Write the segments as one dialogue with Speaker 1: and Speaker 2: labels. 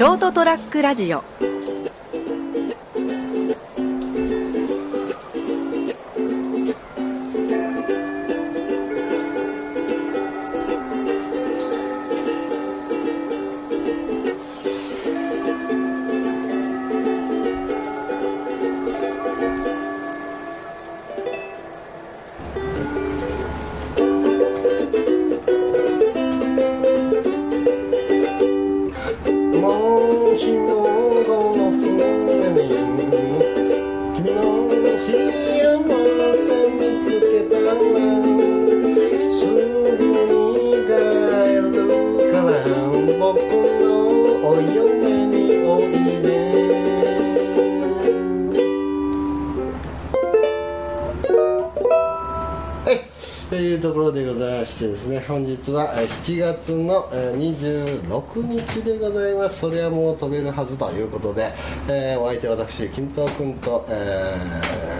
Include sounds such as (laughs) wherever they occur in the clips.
Speaker 1: ショートトラックラジオ。
Speaker 2: というところでございましてですね本日は7月の26日でございます。それはもう飛べるはずということで、えーお相手は私金藤君と、え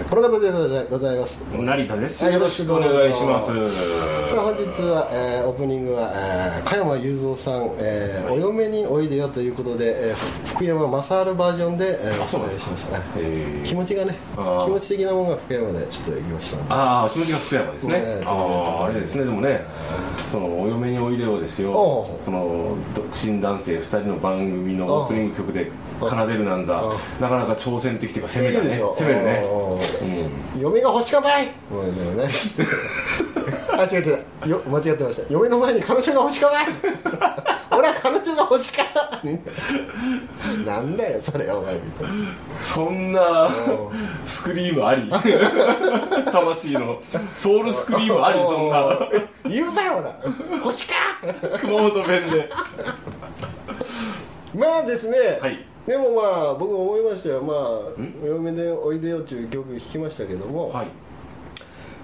Speaker 2: ーこの方でございます。
Speaker 3: 成田です。
Speaker 2: はい
Speaker 3: よろしくお願いします。
Speaker 2: さあ本日は、えーオープニングは、えー加山雄三さん、えーお嫁においでよということで、えー福山雅治バージョンで、えーお伝えしました。ね気持ちがね気持ち的なものが福山でちょっと言いました
Speaker 3: ああ、気持ちが福山ですね。
Speaker 2: ね
Speaker 3: ああ、あれですね。でもね、そのお嫁においでよですよ。この独身男性二人の番組のオープニング曲で奏でるなんざ。
Speaker 2: う、
Speaker 3: なかなか挑戦的というか攻めだね。攻めるね。
Speaker 2: うん。嫁が欲しかばい。もうね (laughs) あ違う違う。よ間違ってました。嫁の前に彼女が欲しかばい。(laughs) 俺は彼女が欲しか (laughs) なんだよそれお前みたいな。
Speaker 3: そんな
Speaker 2: うん。
Speaker 3: スクリームあり？魂の。ソウルスクリームあり？そんな。
Speaker 2: 言うばよほら欲しか
Speaker 3: 熊本弁で。
Speaker 2: まあですね、
Speaker 3: はい
Speaker 2: でもまあ僕思いましたよ。まあ「お嫁でおいでよ」っていう曲弾きましたけども、
Speaker 3: はい。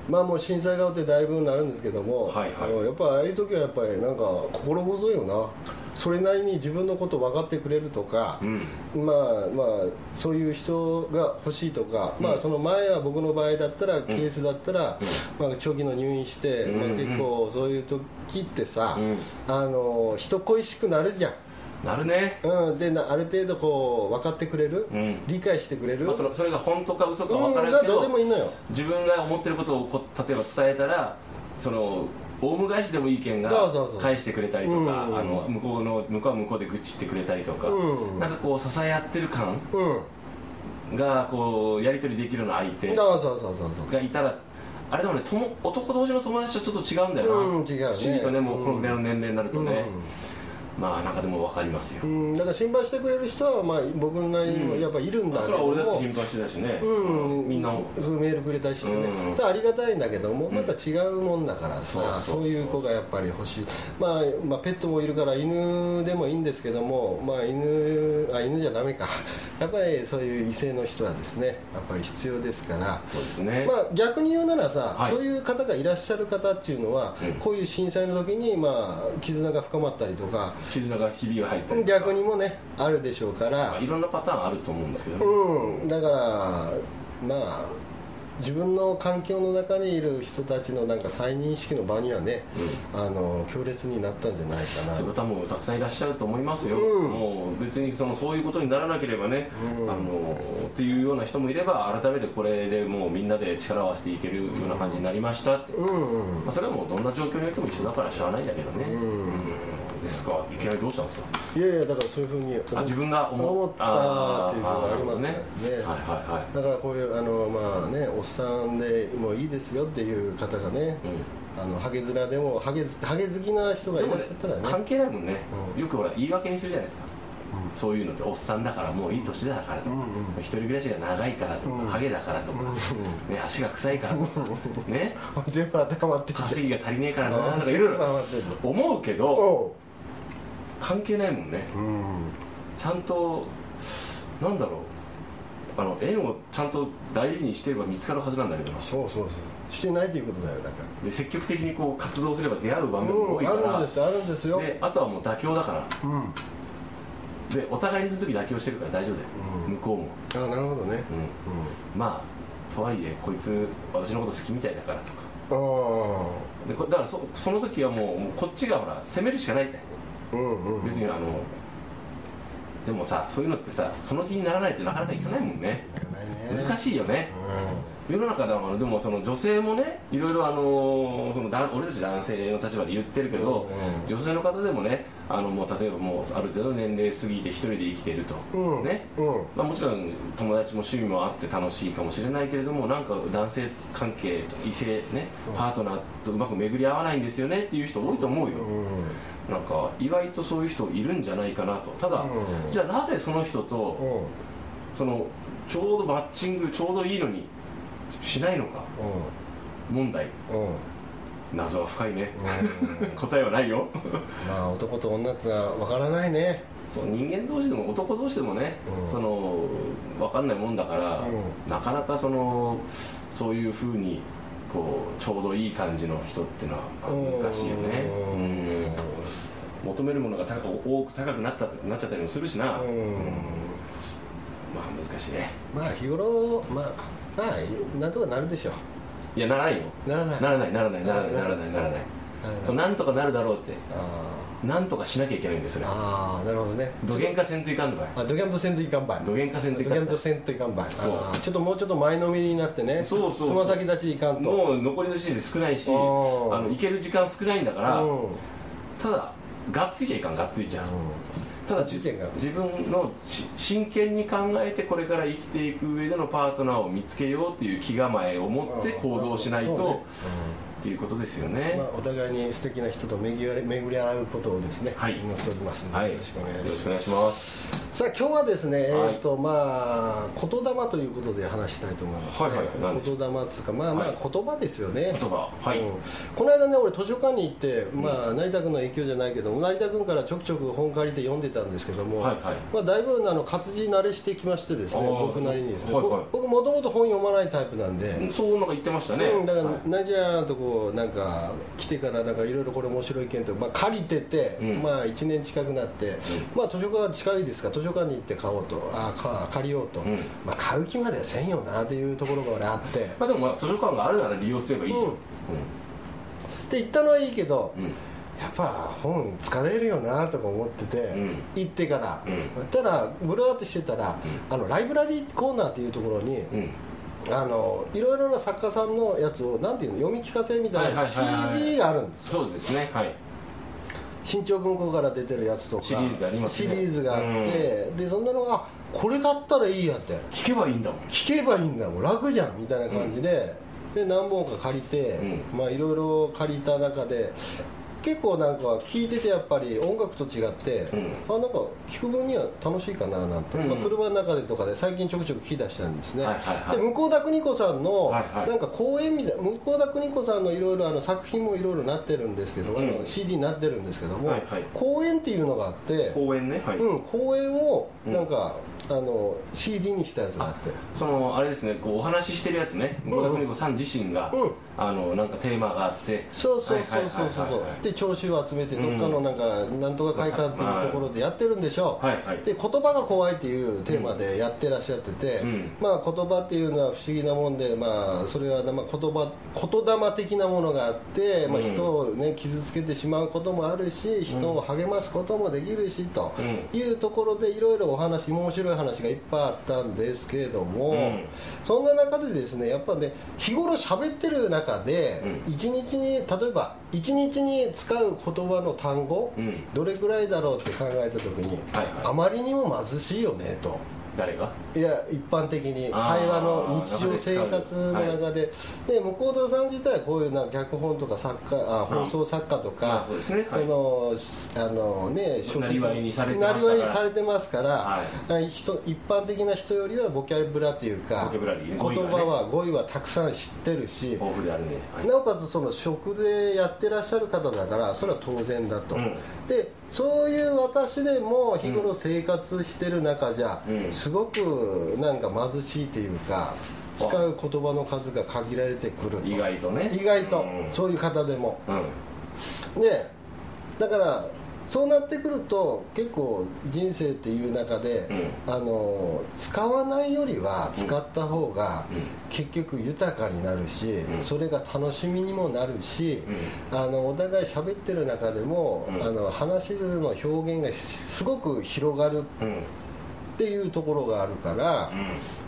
Speaker 2: まあもう震災が終わってだいぶなるんですけども、
Speaker 3: はいはい。
Speaker 2: あのやっぱああいう時はやっぱりなんか心細いよな。それなりに自分のこと分かってくれるとか、
Speaker 3: うん。
Speaker 2: まあまあそういう人が欲しいとか、まあその前は僕の場合だったら、ケースだったら、まあ、長期の入院して、
Speaker 3: うん
Speaker 2: まあ、結構そういう時ってさ、
Speaker 3: うん。
Speaker 2: あの人恋しくなるじゃん
Speaker 3: なるね。
Speaker 2: うん、でなある程度こう分かってくれる、
Speaker 3: うん。
Speaker 2: 理解してくれる、
Speaker 3: まあそれそれが本当か嘘か分
Speaker 2: うん、
Speaker 3: からんけ
Speaker 2: がどうで
Speaker 3: ど
Speaker 2: もいいのよ。
Speaker 3: 自分が思ってることをこ例えば伝えたらそのオウム返しでも意見が
Speaker 2: そうそうそう。
Speaker 3: 返してくれたりとか
Speaker 2: うん。
Speaker 3: あの向こうの向こうは向こうで愚痴ってくれたりとか、
Speaker 2: うん。
Speaker 3: なんかこう支え合ってる感
Speaker 2: うん。
Speaker 3: がこうやり取りできるような相手がいたらあれでもねとも男同士の友達とちょっと違うんだよな、
Speaker 2: うん違うね。
Speaker 3: 不思議とねもうこのぐらいの年齢になるとね、
Speaker 2: うん
Speaker 3: まあなんかでも分かりますよ、
Speaker 2: うん、だから心配してくれる人は、まあ、僕なりにもやっぱいるんだけども、
Speaker 3: それは俺だって心配してたしね、
Speaker 2: うん、
Speaker 3: みんな
Speaker 2: そういうメールくれたりしてね、
Speaker 3: うん。
Speaker 2: それはありがたいんだけども、また違うもんだからさ、
Speaker 3: そう
Speaker 2: いう子がやっぱり欲しい、まあ、まあペットもいるから犬でもいいんですけども、まあ、犬あ犬じゃダメか。(laughs) やっぱりそういう異性の人はですねやっぱり必要ですから。
Speaker 3: そうですね、
Speaker 2: まあ、逆に言うならさ、
Speaker 3: はい。
Speaker 2: そういう方がいらっしゃる方っていうのは、
Speaker 3: うん。
Speaker 2: こういう震災の時に、まあ、絆が深まったりとか
Speaker 3: 絆がひびが入ったり
Speaker 2: 逆にもねあるでしょうから。
Speaker 3: まあ、いろんなパターンあると思うんですけどね、
Speaker 2: うん、だからまあ自分の環境の中にいる人たちのなんか再認識の場にはね、あの強烈になったんじゃないかな。
Speaker 3: そういう方もたくさんいらっしゃると思いますよ、
Speaker 2: うん。
Speaker 3: もう別にそのそういうことにならなければね、
Speaker 2: うん。
Speaker 3: あのっていうような人もいれば改めてこれでもうみんなで力を合わせていけるような感じになりましたって、
Speaker 2: うんうん。
Speaker 3: まあ、それはもうどんな状況においても一緒だからしゃあないんだけどね、
Speaker 2: ん
Speaker 3: うんですか？いきなりどうしたんですか？
Speaker 2: いやいやだからそういうふうに
Speaker 3: あ自分が思
Speaker 2: 思ったっていうのがあります
Speaker 3: ね。
Speaker 2: ね。
Speaker 3: はいはいはい。
Speaker 2: だからこういうあのまあねおっさんでもういいですよっていう方がね、あのハゲ面でもハゲハゲ好きな人がいらっしゃったらね。
Speaker 3: 関係ないもんね、
Speaker 2: うん。
Speaker 3: よくほら言い訳にするじゃないですか、そういうのっておっさんだからもういい年だからとか、
Speaker 2: うんうん。
Speaker 3: 一人暮らしが長いからとか、
Speaker 2: うん
Speaker 3: ハゲだからとか、
Speaker 2: うん
Speaker 3: ね、足が臭いからとかね。(laughs)
Speaker 2: 全部当てはまって
Speaker 3: 稼ぎが足りねえからなとかいろいろ思うけど
Speaker 2: お
Speaker 3: 関係ないもんね。
Speaker 2: ううん
Speaker 3: ちゃんとなんだろう。あの縁をちゃんと大事にしてれば見つかるはずなんだけど。な
Speaker 2: そうそうそう。してないということだよだか
Speaker 3: で積極的にこう活動すれば出会う場
Speaker 2: ら
Speaker 3: 面も多いから、
Speaker 2: うんあるんですあるんですよ。
Speaker 3: であとはもう妥協だから。
Speaker 2: うん。
Speaker 3: でお互いにその時妥協してるから大丈夫だよ、
Speaker 2: うん。
Speaker 3: 向こうも、
Speaker 2: あなるほどね。
Speaker 3: うん、まあとはいえこいつ私のこと好きみたいだからとか。
Speaker 2: うんあ
Speaker 3: でこだからそその時はもうもうこっちがほら攻めるしかないって。
Speaker 2: あうんうん。
Speaker 3: 別にあのでもさそういうのってさその気にならないとなかなかいかないもんね。
Speaker 2: いかないね。
Speaker 3: 難しいよね。世の中ではでもその女性もねいろいろあのそのだ俺たち男性の立場で言ってるけど、
Speaker 2: うん
Speaker 3: 女性の方でもねあのもう例えばもうある程度の年齢過ぎて一人で生きてると、
Speaker 2: うん。
Speaker 3: ね、
Speaker 2: うん。
Speaker 3: まあ、もちろん友達も趣味もあって楽しいかもしれないけれどもなんか男性関係異性ねパートナーとうまく巡り合わないんですよねっていう人多いと思うよ、
Speaker 2: うん
Speaker 3: なんか意外とそういう人いるんじゃないかなと。ただ、
Speaker 2: うん。
Speaker 3: じゃあなぜその人と
Speaker 2: うん。
Speaker 3: そのちょうどマッチングちょうどいいのにしないのか。問題。
Speaker 2: うん。うん
Speaker 3: 謎は深いね。
Speaker 2: うん。
Speaker 3: 答えはないよ。(laughs)
Speaker 2: まあ男と女ってのは分からないね。
Speaker 3: そう人間同士でも男同士でもね、
Speaker 2: うん。
Speaker 3: その分かんないもんだから、
Speaker 2: う
Speaker 3: なかなかそのそういうふうにこうちょうどいい感じの人っていうのはまあ難しいよね。
Speaker 2: うん
Speaker 3: うん求めるものが高く多く高くなったなっちゃったりもするしな、
Speaker 2: うん。
Speaker 3: うんまあ難しいね。
Speaker 2: まあ日頃まあまあなんとかなるでしょ
Speaker 3: いやならないよ
Speaker 2: うならない
Speaker 3: ならないならない。ならないならない。ならない。なんとかなるだろうって。
Speaker 2: あ
Speaker 3: なんとかしなきゃいけないんですよ
Speaker 2: あーなるほどね。
Speaker 3: 土幻化せんといかんのかい。
Speaker 2: あドキャンとせんといかんばい。
Speaker 3: 土幻化せんといかんと
Speaker 2: ドキャンとせんといかんばい。
Speaker 3: そう。
Speaker 2: ちょっともうちょっと前のめりになってね。
Speaker 3: そうそう
Speaker 2: つま先立ちでいかんと。
Speaker 3: もう残りの時点で少ないしあ
Speaker 2: うん。
Speaker 3: の行ける時間少ないんだから
Speaker 2: うん。
Speaker 3: ただがっついちゃいかんがっついちゃう。ただ自分のし真剣に考えてこれから生きていく上でのパートナーを見つけようっていう気構えを持って行動しないとっていうことですよ
Speaker 2: うん
Speaker 3: ね。
Speaker 2: まあ、お互いに素敵な人と巡り巡り合うことをですね、
Speaker 3: はい。
Speaker 2: 祈っておりますので、
Speaker 3: はい。
Speaker 2: よろしくお願いします。さあ今日はですね、
Speaker 3: はい。
Speaker 2: えーとまあ言霊ということで話したいと思います、ね。
Speaker 3: はいはい。
Speaker 2: 言霊っていうかまあまあ
Speaker 3: はい。
Speaker 2: 言葉ですよね、
Speaker 3: 言葉。はい。
Speaker 2: うん。この間ね俺図書館に行って、まあ、成田君の影響じゃないけども成田君からちょくちょく本借りて読んでたんですけども、
Speaker 3: はいはい。
Speaker 2: まあ、だいぶあの活字慣れしてきましてですね僕なりにですね、
Speaker 3: はいはい。
Speaker 2: 僕僕もともと本読まないタイプなんで、
Speaker 3: うんそうなんか言ってましたね。
Speaker 2: うん、だから
Speaker 3: はい。
Speaker 2: 何じゃーとこうなんか来てからなんかいろいろこれ面白い件と、まあ、借りてて、
Speaker 3: うん。
Speaker 2: まあ1年近くなって、まあ図書館近いですか？ら図書館に行って買おうと。あか借りようと、
Speaker 3: ん。
Speaker 2: まあ買う気まではせんよなっていうところが俺あって。
Speaker 3: まあでもまあ図書館があるなら利用すればいいじゃん。
Speaker 2: うん。で行ったのはいいけど、
Speaker 3: うん。うん
Speaker 2: やっぱ本疲れるよなとか思ってて、
Speaker 3: うん。
Speaker 2: 行ってから、
Speaker 3: うん。
Speaker 2: ただブローってしてたら、あのライブラリーコーナーっていうところに、
Speaker 3: うん
Speaker 2: あのいろいろな作家さんのやつをなんていうの読み聞かせみたいな CD があるんですよ。
Speaker 3: そうですね。はい。
Speaker 2: 新潮文庫から出てるやつとか
Speaker 3: シリーズがありますね。
Speaker 2: シリーズがあって、でそんなのがこれだったらいいやって。
Speaker 3: 聞けばいいんだもん。
Speaker 2: 聞けばいいんだもん。楽じゃんみたいな感じで、で何本か借りて、まあいろいろ借りた中で結構なんか聞いててやっぱり音楽と違って、
Speaker 3: ん。
Speaker 2: あなんか聞く分には楽しいかななんて、
Speaker 3: うん。
Speaker 2: まあ、車の中でとかで最近ちょくちょく聞き出したんですね、
Speaker 3: はいはいはい。
Speaker 2: で向田邦子さんの、なんか講演みたい向田邦子さんのいろいろあの作品もいろいろなってるんですけど、あの CD になってるんですけども、
Speaker 3: はいはい。
Speaker 2: 講演っていうのがあって、
Speaker 3: 公園ねはい。
Speaker 2: うん、講演をなんか、あの CD にしたやつがあって。
Speaker 3: そのあれですねこうお話ししてるやつね。
Speaker 2: ん。
Speaker 3: 郷田邦子さん自身が、
Speaker 2: うん。
Speaker 3: あのなんかテーマがあって。
Speaker 2: そうそうそうそう。そうで聴衆を集めてどっかのなん。か、なんとか会館っていうところでやってるんでしょう、
Speaker 3: はいはい。
Speaker 2: で言葉が怖いっていうテーマでやってらっしゃってて、
Speaker 3: うん。
Speaker 2: まあ言葉っていうのは不思議なもんでまあそれはまあ言葉言霊的なものがあって、まあ、
Speaker 3: うん
Speaker 2: 人をね傷つけてしまうこともあるし人を励ますこともできるしというところでいろいろお話面白い話がいっぱいあったんですけれども、
Speaker 3: うん。
Speaker 2: そんな中でですねやっぱね日頃喋ってる中で
Speaker 3: う
Speaker 2: 一日に例えば一日に使う言葉の単語、
Speaker 3: うん。
Speaker 2: どれくらいだろうって考えた時に、
Speaker 3: はいはい。
Speaker 2: あまりにも貧しいよねと。
Speaker 3: 誰が？
Speaker 2: いや一般的に。会話の日常生活の中で、で向田さん自体こういうな脚本とか作家あ放送作家とか、
Speaker 3: まあそ
Speaker 2: のしあのね小説。
Speaker 3: なりわいにされてましたから。
Speaker 2: なりわいにされてますから、
Speaker 3: は
Speaker 2: はい人一般的な人よりはボキャブラっていうか言葉は語彙はたくさん知ってるし、
Speaker 3: 豊富であるね、はい。
Speaker 2: なおかつその職でやってらっしゃる方だからそれは当然だと、
Speaker 3: うん。
Speaker 2: でそういう私でも日頃生活してる中じゃ、
Speaker 3: うん
Speaker 2: すごくなんか貧しいっていうか使う言葉の数が限られてくると。
Speaker 3: 意外とね。
Speaker 2: 意外と、
Speaker 3: うん。
Speaker 2: そういう方でも。
Speaker 3: うん。
Speaker 2: でだからそうなってくると結構人生っていう中で、あの使わないよりは使った方が結局豊かになるし、
Speaker 3: うん。
Speaker 2: それが楽しみにもなるし、あのお互い喋ってる中でも、
Speaker 3: うん。
Speaker 2: あの話の表現がすごく広がる
Speaker 3: うん
Speaker 2: っていうところがあるから、
Speaker 3: うん。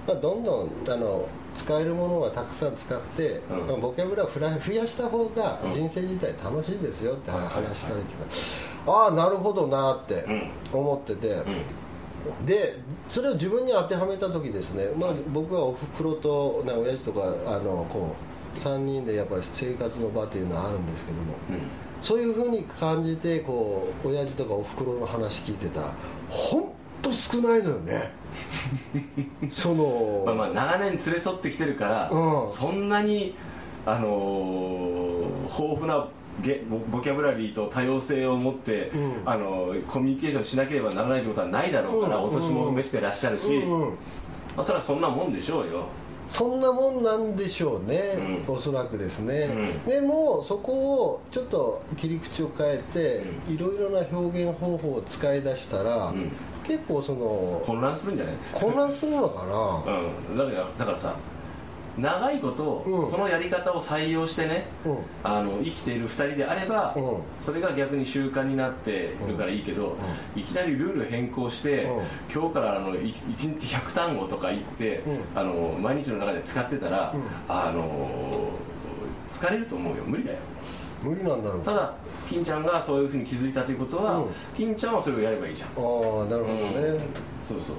Speaker 2: まあ、どんどんあの使えるものはたくさん使って、
Speaker 3: うん。
Speaker 2: まあボキャブラを増や増やした方が
Speaker 3: うん。
Speaker 2: 人生自体楽しいですよって話されてた、ああなるほどなって
Speaker 3: うん。
Speaker 2: 思ってて、
Speaker 3: うん。
Speaker 2: でそれを自分に当てはめた時ですね、まあ、僕はおふくろとな親父とかあのこう3人でやっぱり生活の場っていうのはあるんですけどもそういうふうに感じてこう親父とかおふくろの話聞いてたら本当少ないのよね。(laughs) その、
Speaker 3: まあまあ長年連れ添ってきてるから、
Speaker 2: うん。
Speaker 3: そんなにあのー豊富なゲボボキャブラリーと多様性を持って、
Speaker 2: うん。
Speaker 3: あのコミュニケーションしなければならないってことはないだろうから、
Speaker 2: うん
Speaker 3: お年も召してらっしゃるし、まあ、それはそんなもんでしょうよ
Speaker 2: そんなもんなんでしょうね、
Speaker 3: うん。
Speaker 2: おそらくですね、
Speaker 3: うん。
Speaker 2: でもそこをちょっと切り口を変えて、いろいろな表現方法を使い出したら、
Speaker 3: うん。
Speaker 2: 結構その
Speaker 3: 混乱するんじゃない？(laughs)
Speaker 2: 混乱するのかな？
Speaker 3: うん、だからだからさ長いこと、
Speaker 2: うん。
Speaker 3: そのやり方を採用してね
Speaker 2: うん。
Speaker 3: あの生きている2人であれば、
Speaker 2: うん。
Speaker 3: それが逆に習慣になってるからいいけど、いきなりルール変更して、
Speaker 2: うん。
Speaker 3: 今日からあの1日100単語とか言って、
Speaker 2: うん。
Speaker 3: あの毎日の中で使ってたら、
Speaker 2: うん。
Speaker 3: あの疲れると思うよ。無理だよ。
Speaker 2: 無理なんだろう。あ
Speaker 3: ただ金ちゃんがそういうふうに気づいたということは、
Speaker 2: うん。
Speaker 3: 金ちゃんはそれをやればいいじゃん。
Speaker 2: あなるほどね、
Speaker 3: うんそうそう。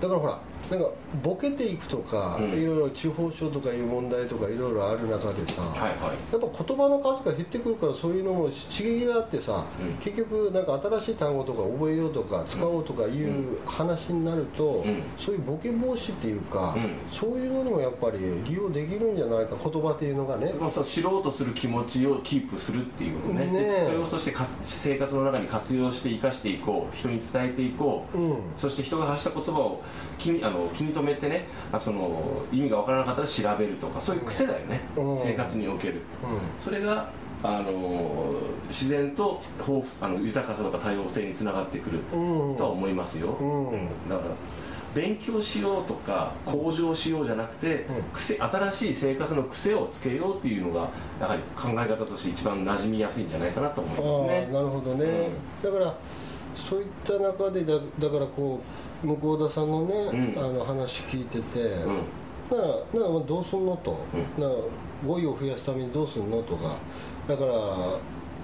Speaker 2: だからほらなんかボケていくとか、
Speaker 3: うん。
Speaker 2: いろいろ地方書とかいう問題とかいろいろある中でさ、
Speaker 3: はいはい。
Speaker 2: やっぱ言葉の数が減ってくるからそういうのも刺激があってさ、
Speaker 3: うん。
Speaker 2: 結局なんか新しい単語とか覚えようとか使おうとかいう話になると、
Speaker 3: うん。
Speaker 2: そういうボケ防止っていうか、
Speaker 3: うん。
Speaker 2: そういうのにもやっぱり利用できるんじゃないか言葉っていうのがね、
Speaker 3: そうそう知ろうとする気持ちをキープするっていうことね。
Speaker 2: ね
Speaker 3: それをそしてか生活の中に活用して生かしていこう。人に伝えていこう、
Speaker 2: うん。
Speaker 3: そして人が発した言葉を気にあの気に留めてねあその意味が分からなかったら調べるとかそういう癖だよね、
Speaker 2: うん。
Speaker 3: 生活における。
Speaker 2: う
Speaker 3: それがあの自然と豊富あの豊かさとか多様性につながってくるとは思いますよ、
Speaker 2: うん。
Speaker 3: だから勉強しようとか向上しようじゃなくて、
Speaker 2: うん。
Speaker 3: 癖新しい生活の癖をつけようっていうのがやはり考え方として一番馴染みやすいんじゃないかなと思いますね。
Speaker 2: なるほどね、だからそういった中でだだからこう向田さんのね、
Speaker 3: うん。
Speaker 2: あの話聞いてて、
Speaker 3: うん。
Speaker 2: ならならどうすんのと、
Speaker 3: う
Speaker 2: なら語彙を増やすためにどうすんのとか。だから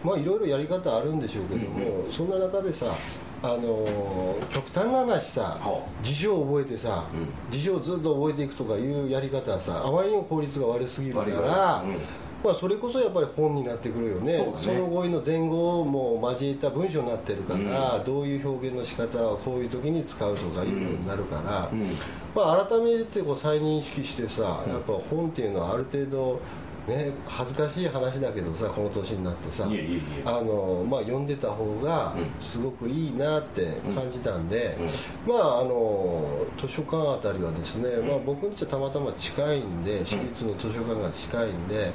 Speaker 2: まあいろいろやり方あるんでしょうけども、そんな中でさあの極端な話さ
Speaker 3: は
Speaker 2: 辞書を覚えてさ、
Speaker 3: うん。
Speaker 2: 辞書をずっと覚えていくとかいうやり方はさあまりにも効率が悪すぎるから、まあ、それこそやっぱり本になってくるよね。
Speaker 3: ね
Speaker 2: の語彙の前後も交えた文章になってるから、どういう表現の仕方はこういう時に使うとかいうようになるから、
Speaker 3: うん。
Speaker 2: まあ、改めてこう再認識してさ、やっぱ本っていうのはある程度ね恥ずかしい話だけどさこの年になってさあの、まあ、読んでた方が
Speaker 3: うん。
Speaker 2: すごくいいなって感じたんで、
Speaker 3: うん。
Speaker 2: まああの図書館あたりはですね、まあ、僕にちゃたまたま近いんで私立の図書館が近いんで、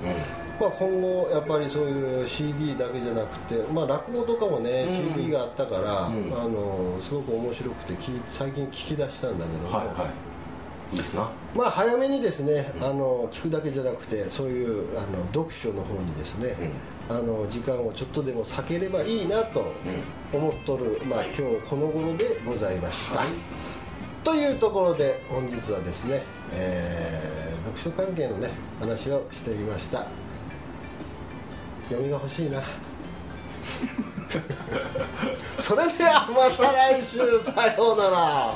Speaker 2: まあ、今後やっぱりそういう CD だけじゃなくて、まあ、落語とかもね、
Speaker 3: うん。
Speaker 2: CD があったから、
Speaker 3: うん。
Speaker 2: あのすごく面白くて最近聞き出したんだけども、
Speaker 3: はいはい。いいですな
Speaker 2: まあ早めにですね、あの聞くだけじゃなくてそういうあの読書の方にですね、あの時間をちょっとでも避ければいいなと思っとる、まあ、今日この頃でございました、
Speaker 3: はい。
Speaker 2: というところで本日はですね、えー読書関係のね話をしてみました。読みが欲しいな。(laughs) それではまた来週。さようなら